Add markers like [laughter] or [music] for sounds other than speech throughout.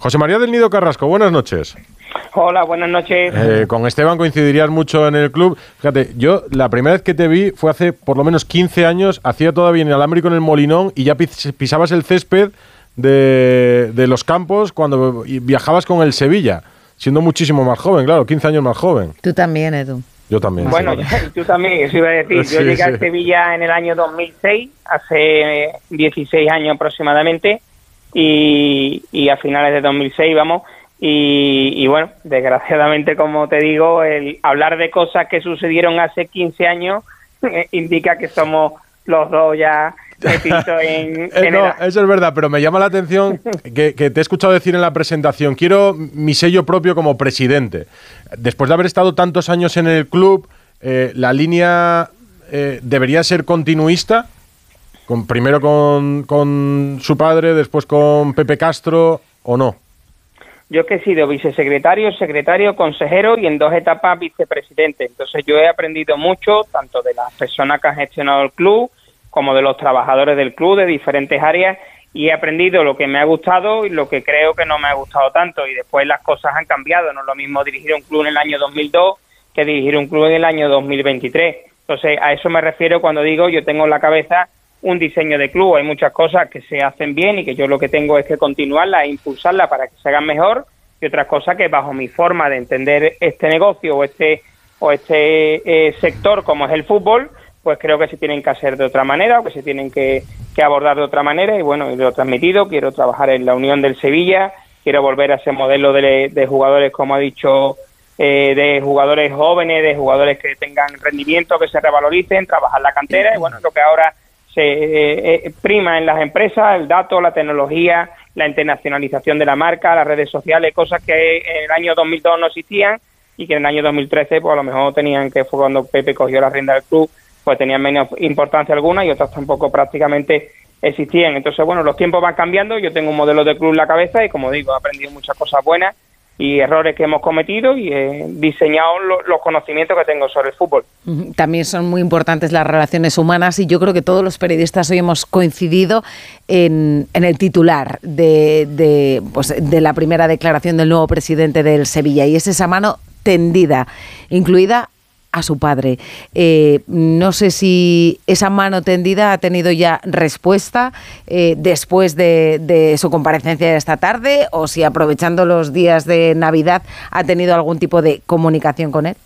José María del Nido Carrasco, buenas noches. Hola, buenas noches. Eh, con Esteban coincidirías mucho en el club. Fíjate, yo la primera vez que te vi fue hace por lo menos 15 años, hacía todavía en el alámbrico en el Molinón y ya pisabas el césped de, de los campos cuando viajabas con el Sevilla, siendo muchísimo más joven, claro, 15 años más joven. Tú también, Edu. Yo también. Bueno, [laughs] tú también, eso iba a decir. [laughs] Yo llegué a Sevilla en el año 2006, hace 16 años aproximadamente, y, y a finales de 2006, vamos, y, bueno, desgraciadamente, como te digo, el hablar de cosas que sucedieron hace 15 años indica que somos los dos ya [laughs] en, eh, no, eso es verdad, pero me llama la atención [laughs] que, te he escuchado decir en la presentación, quiero mi sello propio como presidente. Después de haber estado tantos años en el club, eh, ¿la línea eh, debería ser continuista? Primero con, con su padre, después con Pepe Castro, ¿o no? Yo que he sido vicesecretario, secretario, consejero y en dos etapas vicepresidente. Entonces yo he aprendido mucho, tanto de las personas que han gestionado el club, como de los trabajadores del club de diferentes áreas y he aprendido lo que me ha gustado y lo que creo que no me ha gustado tanto y después las cosas han cambiado, no es lo mismo dirigir un club en el año 2002 que dirigir un club en el año 2023. Entonces, a eso me refiero cuando digo yo tengo en la cabeza un diseño de club, hay muchas cosas que se hacen bien y que yo lo que tengo es que continuarla e impulsarla para que se hagan mejor y otras cosas que bajo mi forma de entender este negocio o este o este eh, sector como es el fútbol, pues creo que se tienen que hacer de otra manera o que se tienen que, abordar de otra manera y bueno, lo he transmitido, quiero trabajar en la unión del Sevilla, quiero volver a ese modelo de, jugadores, como ha dicho, eh, de jugadores jóvenes, de jugadores que tengan rendimiento, que se revaloricen, trabajar la cantera y bueno, lo que ahora se eh, eh, prima en las empresas, el dato, la tecnología, la internacionalización de la marca, las redes sociales, cosas que en el año 2002 no existían y que en el año 2013 pues a lo mejor tenían que fue cuando Pepe cogió la rienda del club pues tenían menos importancia alguna y otras tampoco prácticamente existían. Entonces, bueno, los tiempos van cambiando, yo tengo un modelo de club en la cabeza y como digo, he aprendido muchas cosas buenas y errores que hemos cometido y he diseñado los conocimientos que tengo sobre el fútbol. También son muy importantes las relaciones humanas y yo creo que todos los periodistas hoy hemos coincidido en, el titular de, de, pues, de la primera declaración del nuevo presidente del Sevilla y es esa mano tendida, incluida a su padre. Eh, no sé si esa mano tendida ha tenido ya respuesta eh, después de, su comparecencia de esta tarde o si aprovechando los días de Navidad ha tenido algún tipo de comunicación con él.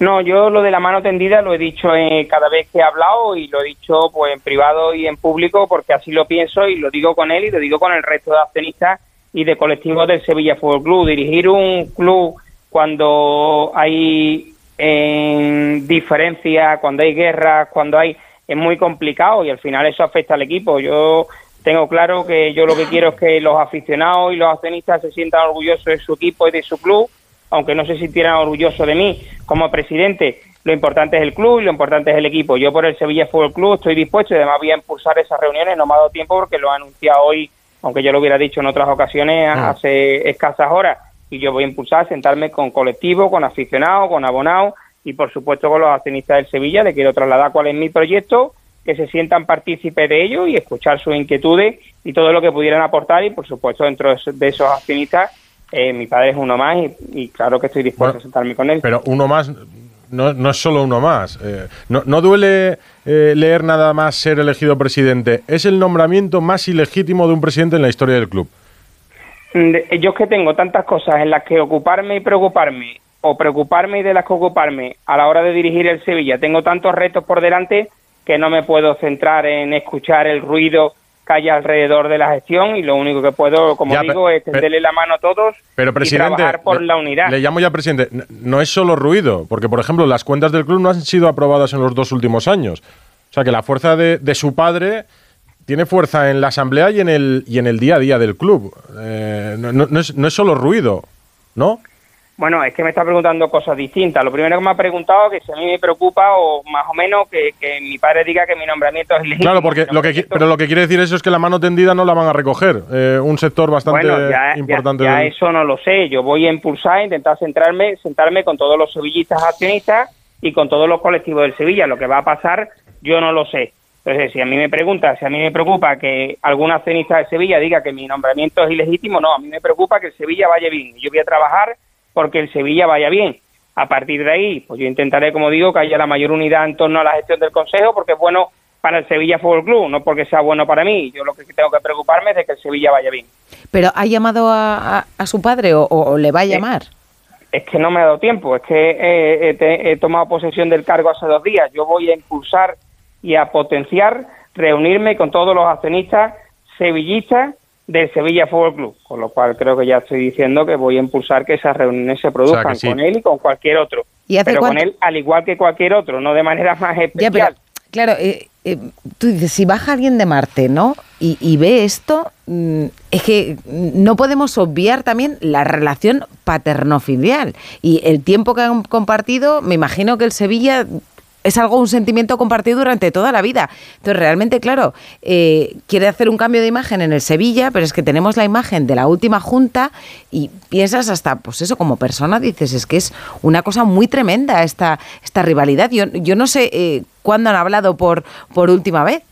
No, yo lo de la mano tendida lo he dicho eh, cada vez que he hablado y lo he dicho pues en privado y en público porque así lo pienso y lo digo con él y lo digo con el resto de accionistas y de colectivos del Sevilla Fútbol Club. Dirigir un club cuando hay en diferencia, cuando hay guerras, cuando hay es muy complicado y al final eso afecta al equipo. Yo tengo claro que yo lo que quiero es que los aficionados y los accionistas se sientan orgullosos de su equipo y de su club, aunque no se sintieran orgullosos de mí como presidente. Lo importante es el club y lo importante es el equipo. Yo por el Sevilla Fútbol Club estoy dispuesto y además voy a impulsar esas reuniones. No me ha dado tiempo porque lo ha anunciado hoy, aunque yo lo hubiera dicho en otras ocasiones ah. hace escasas horas y yo voy a impulsar sentarme con colectivos, con aficionados, con abonados y por supuesto con los accionistas del Sevilla. Le quiero trasladar cuál es mi proyecto, que se sientan partícipes de ello y escuchar sus inquietudes y todo lo que pudieran aportar y por supuesto dentro de esos accionistas eh, mi padre es uno más y, claro que estoy dispuesto a sentarme con él. Pero uno más no, no es solo uno más. Eh, no, no, duele eh, leer nada más ser elegido presidente. Es el nombramiento más ilegítimo de un presidente en la historia del club. Yo es que tengo tantas cosas en las que ocuparme y preocuparme, o preocuparme y de las que ocuparme a la hora de dirigir el Sevilla, tengo tantos retos por delante que no me puedo centrar en escuchar el ruido que hay alrededor de la gestión y lo único que puedo, como digo, es tenderle la mano a todos pero, y trabajar por la unidad. Le llamo ya presidente, no es solo ruido, porque por ejemplo las cuentas del club no han sido aprobadas en los dos últimos años. O sea que la fuerza de, de su padre tiene fuerza en la asamblea y en el, y en el día a día del club. Eh, no, no, es, no es solo ruido, ¿no? Bueno, es que me está preguntando cosas distintas. Lo primero que me ha preguntado que si a mí me preocupa o más o menos que, mi padre diga que mi nombramiento es legítimo. Claro, porque lo que, pero lo que quiere decir eso es que la mano tendida no la van a recoger. Eh, un sector bastante importante. Ya, eso no lo sé. Yo voy a impulsar, intentar centrarme, sentarme con todos los sevillistas accionistas y con todos los colectivos del Sevilla. Lo que va a pasar, yo no lo sé Entonces, si a mí me pregunta, si a mí me preocupa que algún accionista de Sevilla diga que mi nombramiento es ilegítimo, no, a mí me preocupa que el Sevilla vaya bien. Yo voy a trabajar porque el Sevilla vaya bien. A partir de ahí, pues yo intentaré, como digo, que haya la mayor unidad en torno a la gestión del Consejo, porque es bueno para el Sevilla Fútbol Club, no porque sea bueno para mí. Yo lo que tengo que preocuparme es de que el Sevilla vaya bien. ¿Pero ha llamado a, su padre o, le va a llamar? Es, que no me ha dado tiempo, es que he tomado posesión del cargo hace dos días. Yo voy a impulsar y a potenciar reunirme con todos los accionistas sevillistas del Sevilla Fútbol Club, con lo cual creo que ya estoy diciendo que voy a impulsar que esas reuniones se produzcan con él y con cualquier otro. pero con él al igual que cualquier otro, no de manera más especial. claro, eh, eh, tú dices, si baja alguien de Marte, ¿no? Y, ve esto, mm, es que no podemos obviar también la relación paterno-filial y el tiempo que han compartido, me imagino que el Sevilla es algo, un sentimiento compartido durante toda la vida. Entonces, realmente, claro, eh, quiere hacer un cambio de imagen en el Sevilla, pero es que tenemos la imagen de la última junta y piensas hasta, pues eso, como persona dices, es que es una cosa muy tremenda esta, esta rivalidad. Yo, yo no sé eh, cuándo han hablado por, por última vez.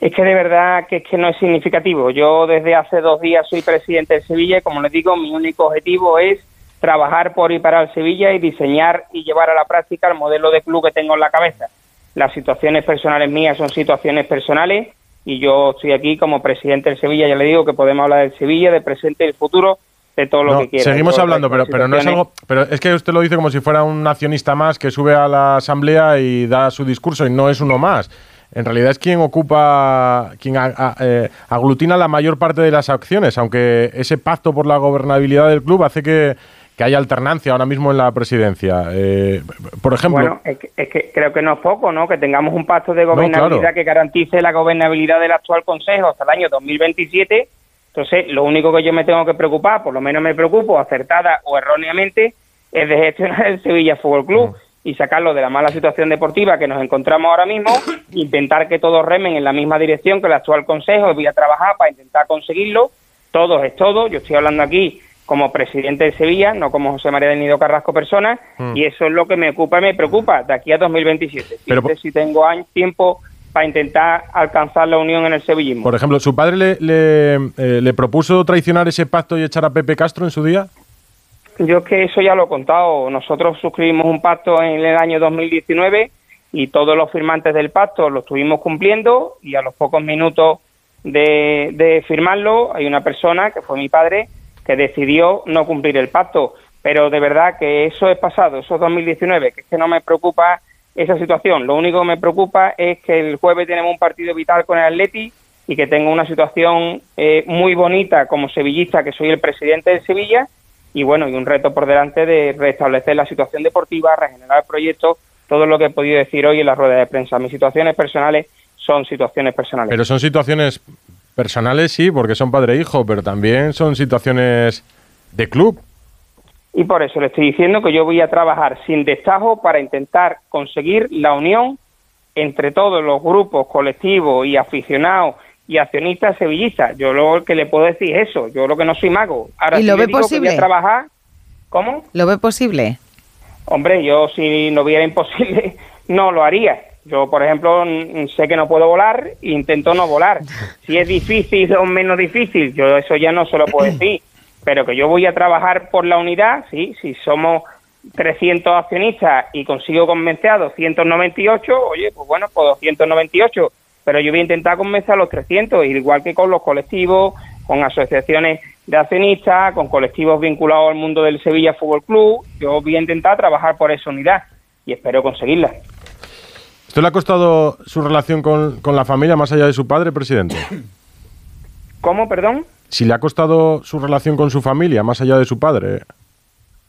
Es que de verdad que es que no es significativo. Yo desde hace dos días soy presidente de Sevilla y como les digo, mi único objetivo es trabajar por y para el Sevilla y diseñar y llevar a la práctica el modelo de club que tengo en la cabeza. Las situaciones personales mías son situaciones personales y yo estoy aquí como presidente del Sevilla, ya le digo que podemos hablar del Sevilla, del presente y del futuro, de todo lo que quiera. Seguimos hablando, pero, pero no es algo. Pero es que usted lo dice como si fuera un accionista más que sube a la asamblea y da su discurso y no es uno más. En realidad es quien ocupa, quien eh, aglutina la mayor parte de las acciones, aunque ese pacto por la gobernabilidad del club hace que que haya alternancia ahora mismo en la presidencia. Eh, por ejemplo. Bueno, es que, creo que no es poco, ¿no? Que tengamos un pacto de gobernabilidad que garantice la gobernabilidad del actual Consejo hasta el año 2027. Entonces, lo único que yo me tengo que preocupar, por lo menos me preocupo, acertada o erróneamente, es de gestionar el Sevilla Fútbol Club mm. y sacarlo de la mala situación deportiva que nos encontramos ahora mismo, intentar que todos remen en la misma dirección que el actual Consejo. Voy a trabajar para intentar conseguirlo. Todos es todo. Yo estoy hablando aquí como presidente de Sevilla, no como José María del Nido Carrasco persona, mm. y eso es lo que me ocupa y me preocupa de aquí a 2027. Pero si tengo tiempo para intentar alcanzar la unión en el sevillismo. Por ejemplo, ¿su padre le, le, eh, le, propuso traicionar ese pacto y echar a Pepe Castro en su día? Yo es que eso ya lo he contado. Nosotros suscribimos un pacto en el año 2019 y todos los firmantes del pacto lo estuvimos cumpliendo y a los pocos minutos de, de firmarlo hay una persona, que fue mi padre, que decidió no cumplir el pacto. Pero de verdad que eso es pasado, eso es 2019, que es que no me preocupa esa situación. Lo único que me preocupa es que el jueves tenemos un partido vital con el Atleti y que tengo una situación eh, muy bonita como sevillista, que soy el presidente de Sevilla, y bueno, y un reto por delante de restablecer la situación deportiva, regenerar el proyecto, todo lo que he podido decir hoy en la rueda de prensa. Mis situaciones personales son situaciones personales. Pero son situaciones Personales sí, porque son padre e hijo, pero también son situaciones de club. Y por eso le estoy diciendo que yo voy a trabajar sin destajo para intentar conseguir la unión entre todos los grupos, colectivos y aficionados y accionistas sevillistas. Yo lo que le puedo decir es eso, yo lo que no soy mago. Ahora, ¿Y lo ve posible? voy a trabajar, ¿cómo? ¿Lo ve posible? Hombre, yo si no viera imposible, [laughs] no lo haría. Yo, por ejemplo, sé que no puedo volar e intento no volar. Si es difícil o menos difícil, yo eso ya no se lo puedo decir. Pero que yo voy a trabajar por la unidad, sí, si somos 300 accionistas y consigo convencer a 298, oye, pues bueno, pues 298. Pero yo voy a intentar convencer a los 300, igual que con los colectivos, con asociaciones de accionistas, con colectivos vinculados al mundo del Sevilla Fútbol Club. Yo voy a intentar trabajar por esa unidad y espero conseguirla. ¿Usted le ha costado su relación con, la familia más allá de su padre, presidente? ¿Cómo, perdón? Si le ha costado su relación con su familia más allá de su padre,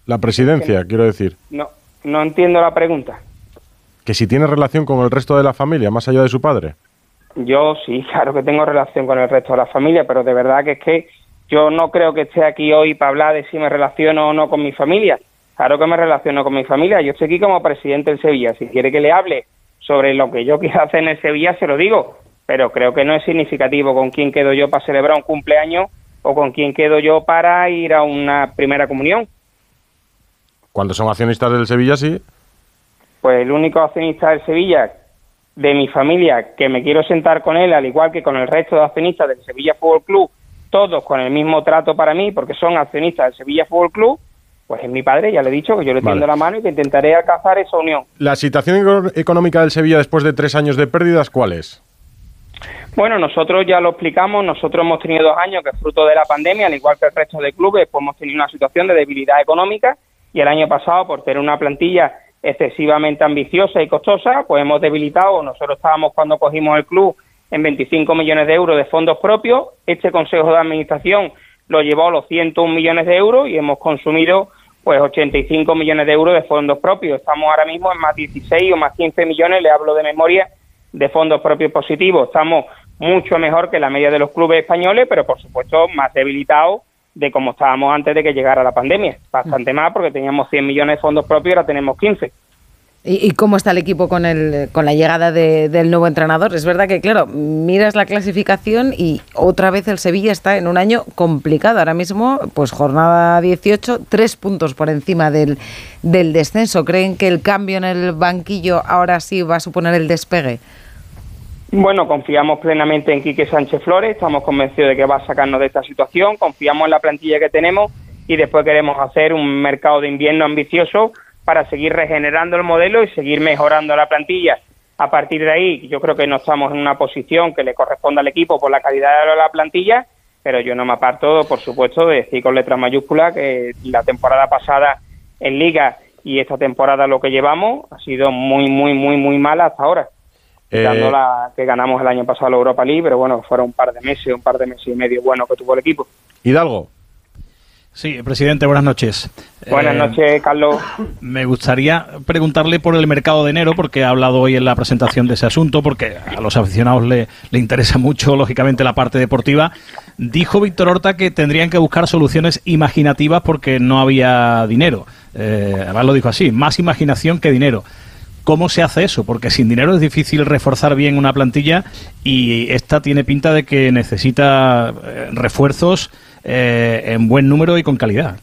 la presidencia, quiero decir. No, no entiendo la pregunta. Que si tiene relación con el resto de la familia más allá de su padre. Yo sí, claro que tengo relación con el resto de la familia, pero de verdad que es que yo no creo que esté aquí hoy para hablar de si me relaciono o no con mi familia. Claro que me relaciono con mi familia. Yo estoy aquí como presidente del Sevilla. Si quiere que le hable sobre lo que yo [laughs] quiero hacer en el Sevilla, se lo digo, pero creo que no es significativo con quién quedo yo para celebrar un cumpleaños o con quién quedo yo para ir a una primera comunión. Cuando son accionistas del Sevilla, sí. Pues el único accionista del Sevilla de mi familia que me quiero sentar con él, al igual que con el resto de accionistas del Sevilla Fútbol Club, todos con el mismo trato para mí, porque son accionistas del Sevilla Fútbol Club, pues es mi padre, ya le he dicho que yo le tiendo la mano y que intentaré alcanzar esa unión. ¿La situación económica del Sevilla después de tres años de pérdidas cuál es? Bueno, nosotros ya lo explicamos, nosotros hemos tenido dos años que fruto de la pandemia, al igual que el resto de clubes, pues hemos tenido una situación de debilidad económica y el año pasado, por tener una plantilla excesivamente ambiciosa y costosa, pues hemos debilitado, nosotros estábamos cuando cogimos el club en 25 millones de euros de fondos propios, este Consejo de Administración lo llevó a los 101 millones de euros y hemos consumido pues 85 millones de euros de fondos propios. Estamos ahora mismo en más 16 o más 15 millones, le hablo de memoria, de fondos propios positivos. Estamos mucho mejor que la media de los clubes españoles, pero por supuesto más debilitados de como estábamos antes de que llegara la pandemia. Bastante más porque teníamos 100 millones de fondos propios y ahora tenemos 15. ¿Y, cómo está el equipo con, el, con la llegada del nuevo entrenador? Es verdad que, claro, miras la clasificación y otra vez el Sevilla está en un año complicado. Ahora mismo, pues jornada 18, tres puntos por encima del, del descenso. ¿Creen que el cambio en el banquillo ahora sí va a suponer el despegue? Bueno, confiamos plenamente en Quique Sánchez Flores, estamos convencidos de que va a sacarnos de esta situación, confiamos en la plantilla que tenemos y después queremos hacer un mercado de invierno ambicioso para seguir regenerando el modelo y seguir mejorando la plantilla. A partir de ahí, yo creo que no estamos en una posición que le corresponda al equipo por la calidad de la plantilla, pero yo no me aparto, por supuesto, de decir con letras mayúsculas que la temporada pasada en Liga y esta temporada lo que llevamos ha sido muy, muy, muy, muy mala hasta ahora. Eh, la que ganamos el año pasado la Europa League, pero bueno, fueron un par de meses, un par de meses y medio bueno que tuvo el equipo. Hidalgo. Sí, presidente, buenas noches. Buenas eh, noches, Carlos. Me gustaría preguntarle por el mercado de enero, porque ha hablado hoy en la presentación de ese asunto, porque a los aficionados le, le interesa [laughs] mucho, lógicamente, la parte deportiva. Dijo Víctor Horta que tendrían que buscar soluciones imaginativas porque no había dinero. Eh, además lo dijo así, más imaginación que dinero. ¿Cómo se hace eso? Porque sin dinero es difícil reforzar bien una plantilla y esta tiene pinta de que necesita eh, refuerzos eh, en buen número y con calidad.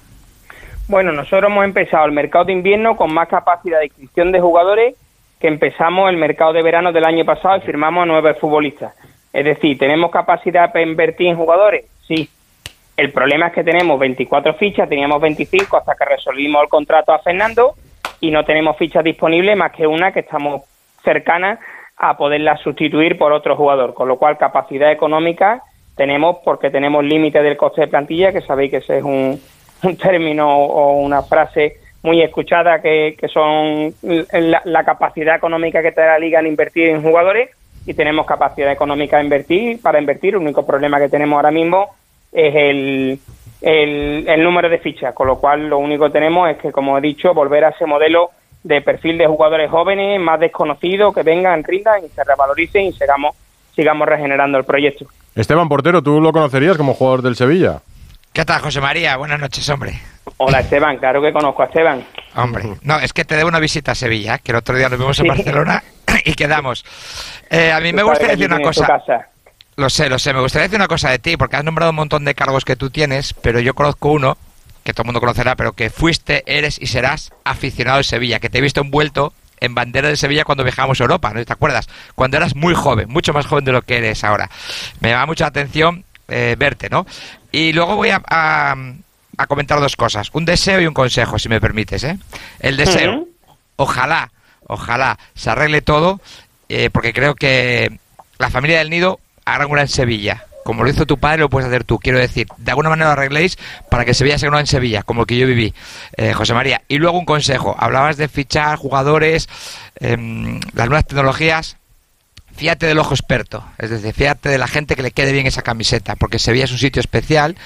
Bueno, nosotros hemos empezado el mercado de invierno con más capacidad de inscripción de jugadores que empezamos el mercado de verano del año pasado y firmamos a nueve futbolistas. Es decir, ¿tenemos capacidad para invertir en jugadores? Sí. El problema es que tenemos 24 fichas, teníamos 25 hasta que resolvimos el contrato a Fernando y no tenemos fichas disponibles más que una que estamos cercanas a poderla sustituir por otro jugador, con lo cual capacidad económica tenemos porque tenemos límite del coste de plantilla, que sabéis que ese es un, [laughs] término o una frase muy escuchada que, son la, capacidad económica que te da la liga en invertir en jugadores y tenemos capacidad económica invertir para invertir. El único problema que tenemos ahora mismo es el, el, número de fichas, con lo cual lo único que tenemos es que, como he dicho, volver a ese modelo de perfil de jugadores jóvenes, más desconocidos, que vengan, rindan y se revaloricen y sigamos, sigamos regenerando el proyecto. Esteban Portero, ¿tú lo conocerías como jugador del Sevilla? ¿Qué tal, José María? Buenas noches, hombre. Hola, Esteban, claro que conozco a Esteban. Hombre, no, es que te debo una visita a Sevilla, que el otro día nos vimos en Barcelona [laughs] y quedamos. Eh, a mí me gustaría decir una cosa. Lo sé, lo sé. Me gustaría decir una cosa de ti, porque has nombrado un montón de cargos que tú tienes, pero yo conozco uno, que todo el mundo conocerá, pero que fuiste, eres y serás aficionado de Sevilla, que te he visto envuelto en bandera de Sevilla cuando viajamos a Europa, ¿no te acuerdas? Cuando eras muy joven, mucho más joven de lo que eres ahora. Me llama mucha atención eh, verte, ¿no? Y luego voy a, a, comentar dos cosas, un deseo y un consejo, si me permites, ¿eh? El deseo, ojalá, ojalá se arregle todo, eh, porque creo que la familia del Nido harán una en Sevilla. Como lo hizo tu padre, lo puedes hacer tú. Quiero decir, de alguna manera lo arregléis para que Sevilla sea una en Sevilla, como que yo viví, eh, José María. Y luego un consejo. Hablabas de fichar jugadores, em, las nuevas tecnologías. Fíjate del ojo experto, es decir, fíjate de la gente que le quede bien esa camiseta, porque Sevilla es un sitio especial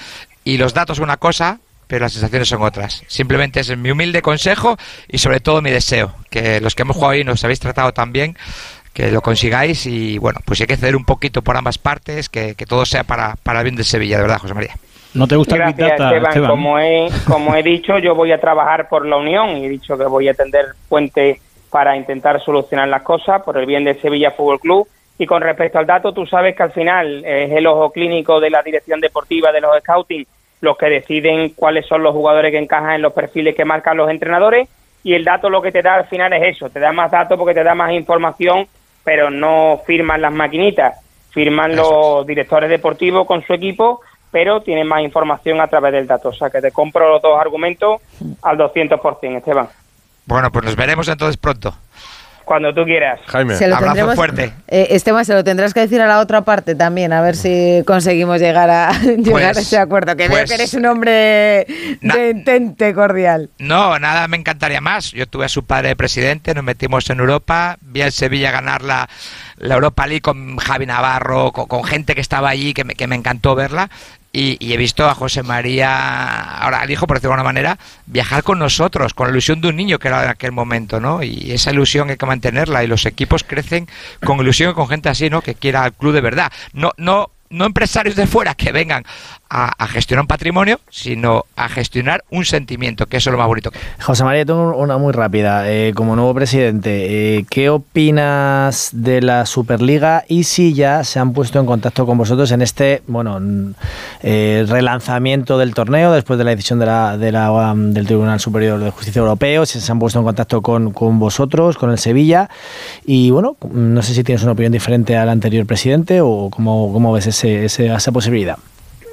y los datos son una cosa, pero las sensaciones son otras. Simplemente es mi humilde consejo y sobre todo mi deseo, que los que hemos jugado ahí nos habéis tratado tan bien, que lo consigáis y bueno, pues hay que ceder un poquito por ambas partes, que, todo sea para, para el bien de Sevilla, de verdad, José María. ¿No te gusta Gracias, Esteban. Como, he, como he dicho, yo voy a trabajar por la unión y he dicho que voy a tender puente para intentar solucionar las cosas por el bien de Sevilla Fútbol Club. Y con respecto al dato, tú sabes que al final es el ojo clínico de la dirección deportiva de los scouting los que deciden cuáles son los jugadores que encajan en los perfiles que marcan los entrenadores y el dato lo que te da al final es eso, te da más datos porque te da más información pero no firman las maquinitas, firman los directores deportivos con su equipo, pero tienen más información a través del dato. O sea que te compro los dos argumentos al 200%, Esteban. Bueno, pues nos veremos entonces pronto. Cuando tú quieras. Jaime, Se lo abrazo tendremos- fuerte. Eh, Esteban, se lo tendrás que decir a la otra parte también, a ver si conseguimos llegar a, [laughs] llegar a ese acuerdo. Que veo pues- que eres un hombre Na- de entente cordial. No, nada me encantaría más. Yo tuve a su padre de presidente, nos metimos en Europa, vi al Sevilla ganar la, la Europa League con Javi Navarro, con, con gente que estaba allí, que me, que me encantó verla. Y, y he visto a José María, ahora al hijo, por decirlo de alguna manera, viajar con nosotros, con la ilusión de un niño que era en aquel momento, ¿no? Y esa ilusión hay que mantenerla y los equipos crecen con ilusión y con gente así, ¿no? Que quiera al club de verdad. No, no, no empresarios de fuera que vengan a, gestionar un patrimonio, sino a gestionar un sentimiento, que eso es lo más bonito. José María, tengo una muy rápida. Eh, como nuevo presidente, eh, ¿qué opinas de la Superliga y si ya se han puesto en contacto con vosotros en este bueno eh, relanzamiento del torneo después de la decisión de la, de la, um, del Tribunal Superior de Justicia Europeo? Si se han puesto en contacto con, con vosotros, con el Sevilla. Y bueno, no sé si tienes una opinión diferente al anterior presidente o cómo, cómo ves ese, ese- esa posibilidad.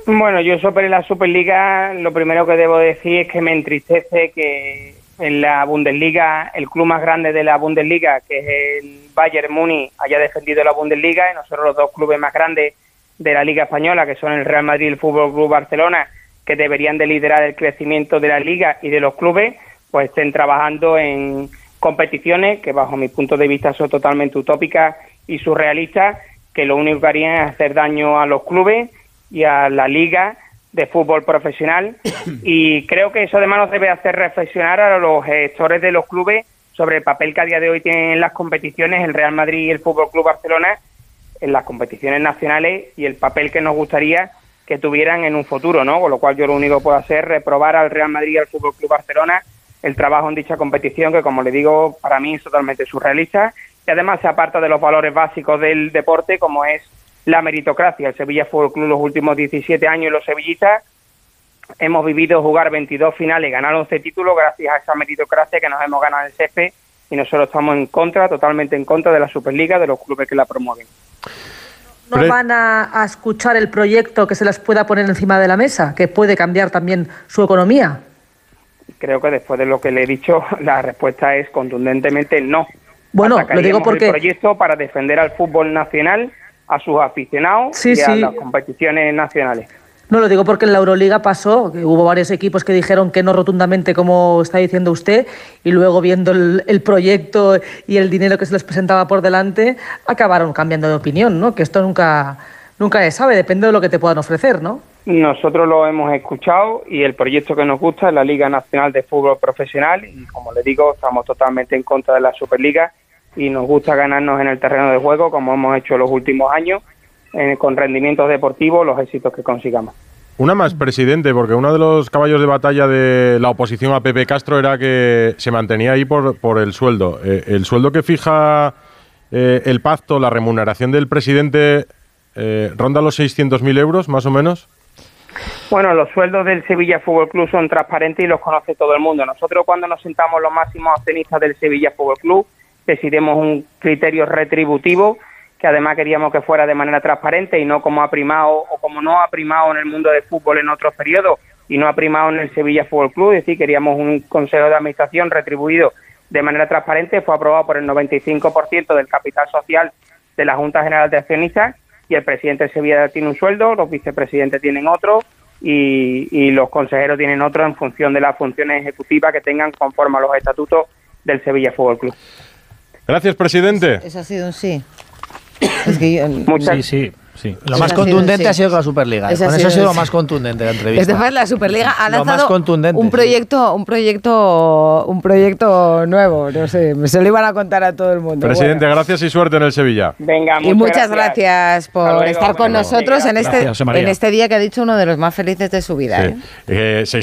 Bueno, yo sobre la Superliga, lo primero que debo decir es que me entristece que en la Bundesliga, el club más grande de la Bundesliga, que es el Bayern Múnich, haya defendido la Bundesliga y nosotros los dos clubes más grandes de la Liga Española, que son el Real Madrid y el Fútbol Club Barcelona, que deberían de liderar el crecimiento de la liga y de los clubes, pues estén trabajando en competiciones que bajo mi punto de vista son totalmente utópicas y surrealistas, que lo único que harían es hacer daño a los clubes y a la liga de fútbol profesional [coughs] y creo que eso además nos debe hacer reflexionar a los gestores de los clubes sobre el papel que a día de hoy tienen en las competiciones el Real Madrid y el Fútbol Club Barcelona en las competiciones nacionales y el papel que nos gustaría que tuvieran en un futuro, ¿no? Con lo cual yo lo único que puedo hacer es reprobar al Real Madrid y al Fútbol Club Barcelona el trabajo en dicha competición que como le digo para mí es totalmente surrealista y además se aparta de los valores básicos del deporte como es la meritocracia. El Sevilla Fútbol Club los últimos 17 años y los sevillistas hemos vivido jugar 22 finales ganar 11 títulos gracias a esa meritocracia que nos hemos ganado en el césped y nosotros estamos en contra, totalmente en contra de la Superliga, de los clubes que la promueven. ¿No van a, a escuchar el proyecto que se les pueda poner encima de la mesa, que puede cambiar también su economía? Creo que después de lo que le he dicho, [laughs] la respuesta es contundentemente no. Bueno, lo digo porque- el proyecto para defender al fútbol nacional, a sus aficionados Sí, y a sí. las competiciones nacionales. No lo digo porque en la Euroliga pasó, que hubo varios equipos que dijeron que no rotundamente, como está diciendo usted, y luego viendo el, el proyecto y el dinero que se les presentaba por delante, acabaron cambiando de opinión, ¿no? Que esto nunca, nunca se sabe, depende de lo que te puedan ofrecer, ¿no? Nosotros lo hemos escuchado y el proyecto que nos gusta es la Liga Nacional de Fútbol Profesional y como le digo, estamos totalmente en contra de la Superliga y nos gusta ganarnos en el terreno de juego como hemos hecho los últimos años eh, con rendimientos deportivos los éxitos que consigamos. Una más, presidente, porque uno de los caballos de batalla de la oposición a Pepe Castro era que se mantenía ahí por, por el sueldo. Eh, el sueldo que fija eh, el pacto, la remuneración del presidente, eh, ronda los 600.000 euros, más o menos. Bueno, los sueldos del Sevilla Fútbol Club son transparentes y los conoce todo el mundo. Nosotros cuando nos sentamos los máximos accionistas del Sevilla Fútbol Club decidimos un criterio retributivo que además queríamos que fuera de manera transparente y no como ha primado o como no ha primado en el mundo del fútbol en otros periodos y no ha primado en el Sevilla Fútbol Club, es decir, queríamos un consejo de administración retribuido de manera transparente, fue aprobado por el 95% del capital social de la Junta General de Accionistas y el presidente de Sevilla tiene un sueldo, los vicepresidentes tienen otro y, y los consejeros tienen otro en función de las funciones ejecutivas que tengan conforme a los estatutos del Sevilla Fútbol Club. Gracias, presidente. Eso ha sido un sí. Es que yo- Muchas, Sí, sí, sí. Lo más ha sido, contundente sí. ha sido con la Superliga. Eso ha con eso sido, ha sido lo sí. más contundente de la entrevista. Desde la Superliga ha Lo lanzado un sí. proyecto, un proyecto, un proyecto nuevo. No sé, se lo iban a contar a todo el mundo. Presidente, Bueno. gracias y suerte en el Sevilla. Venga, Y muchas gracias, Hasta por luego, estar con nosotros en gracias. este, Gracias, en este día que ha dicho uno de los más felices de su vida. Sí. ¿eh? Eh, 600